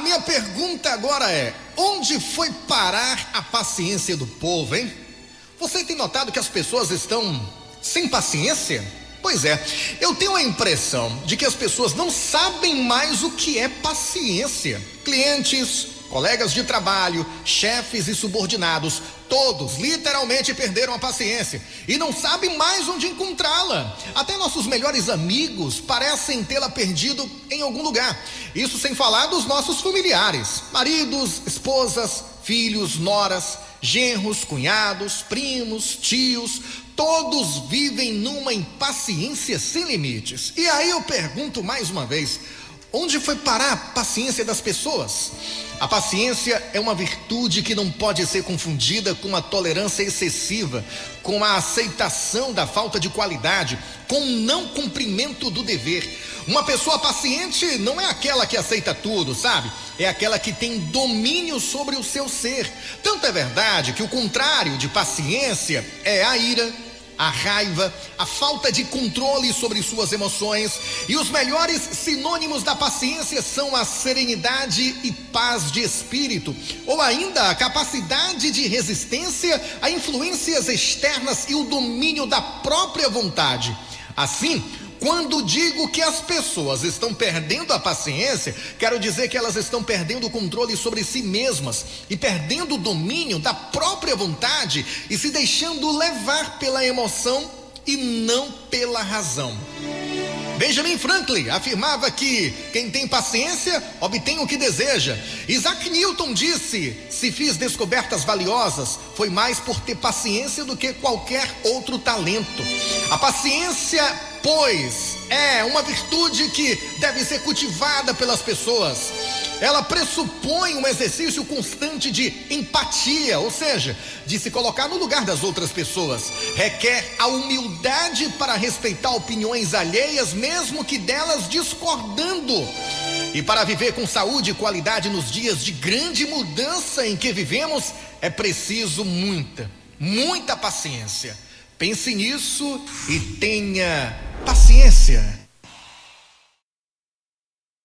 Minha pergunta agora é: onde foi parar a paciência do povo, hein? Você tem notado que as pessoas estão sem paciência? Pois é, eu tenho a impressão de que as pessoas não sabem mais o que é paciência. Clientes, colegas de trabalho, chefes e subordinados, todos literalmente perderam a paciência e não sabem mais onde encontrá-la. Até nossos melhores amigos parecem tê-la perdido em algum lugar. Isso sem falar dos nossos familiares, maridos, esposas, filhos, noras, genros, cunhados, primos, tios, todos vivem numa impaciência sem limites. E aí eu pergunto mais uma vez: onde foi parar a paciência das pessoas? A paciência é uma virtude que não pode ser confundida com a tolerância excessiva, com a aceitação da falta de qualidade, com o não cumprimento do dever. Uma pessoa paciente não é aquela que aceita tudo, sabe? É aquela que tem domínio sobre o seu ser. Tanto é verdade que o contrário de paciência é a ira a raiva, a falta de controle sobre suas emoções. E os melhores sinônimos da paciência são a serenidade e paz de espírito, ou ainda a capacidade de resistência a influências externas e o domínio da própria vontade. Assim, quando digo que as pessoas estão perdendo a paciência, quero dizer que elas estão perdendo o controle sobre si mesmas e perdendo o domínio da própria vontade e se deixando levar pela emoção e não pela razão. Benjamin Franklin afirmava que quem tem paciência obtém o que deseja. Isaac Newton disse: se fiz descobertas valiosas, foi mais por ter paciência do que qualquer outro talento. A paciência pois é uma virtude que deve ser cultivada pelas pessoas. Ela pressupõe um exercício constante de empatia, ou seja, de se colocar no lugar das outras pessoas. Requer a humildade para respeitar opiniões alheias, mesmo que delas discordando. E para viver com saúde e qualidade nos dias de grande mudança em que vivemos, é preciso muita, muita paciência. Pense nisso e tenha paciência.